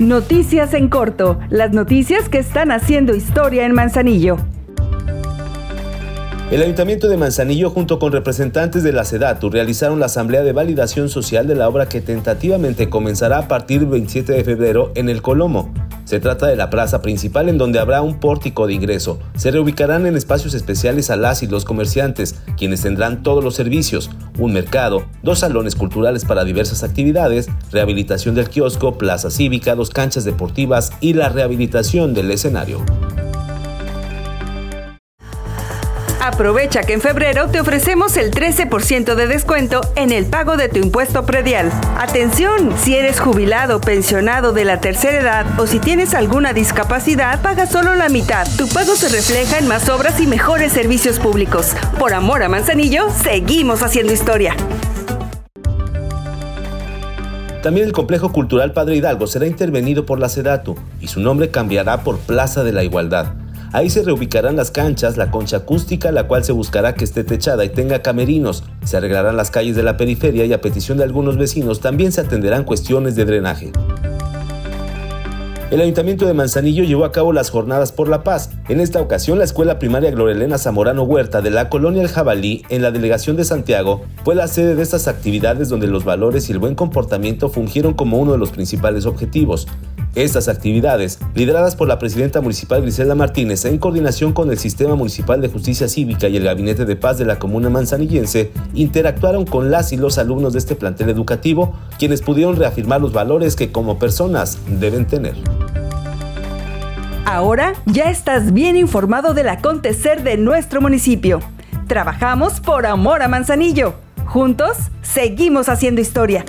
Noticias en corto, las noticias que están haciendo historia en Manzanillo. El Ayuntamiento de Manzanillo junto con representantes de la SEDATU realizaron la asamblea de validación social de la obra que tentativamente comenzará a partir del 27 de febrero en el Colomo. Se trata de la plaza principal en donde habrá un pórtico de ingreso. Se reubicarán en espacios especiales a las y los comerciantes, quienes tendrán todos los servicios, un mercado, dos salones culturales para diversas actividades, rehabilitación del kiosco, plaza cívica, dos canchas deportivas y la rehabilitación del escenario. Aprovecha que en febrero te ofrecemos el 13% de descuento en el pago de tu impuesto predial. Atención, si eres jubilado, pensionado de la tercera edad o si tienes alguna discapacidad, paga solo la mitad. Tu pago se refleja en más obras y mejores servicios públicos. Por amor a Manzanillo, seguimos haciendo historia. También el complejo cultural Padre Hidalgo será intervenido por la SEDATU y su nombre cambiará por Plaza de la Igualdad. Ahí se reubicarán las canchas, la concha acústica, la cual se buscará que esté techada y tenga camerinos. Se arreglarán las calles de la periferia y a petición de algunos vecinos también se atenderán cuestiones de drenaje. El Ayuntamiento de Manzanillo llevó a cabo las Jornadas por la Paz. En esta ocasión, la Escuela Primaria Glorelena Zamorano Huerta de la Colonia El Jabalí, en la delegación de Santiago, fue la sede de estas actividades donde los valores y el buen comportamiento fungieron como uno de los principales objetivos. Estas actividades, lideradas por la presidenta municipal Griselda Martínez en coordinación con el Sistema Municipal de Justicia Cívica y el Gabinete de Paz de la Comuna Manzanillense, interactuaron con las y los alumnos de este plantel educativo, quienes pudieron reafirmar los valores que como personas deben tener. Ahora ya estás bien informado del acontecer de nuestro municipio. Trabajamos por amor a Manzanillo. Juntos, seguimos haciendo historia.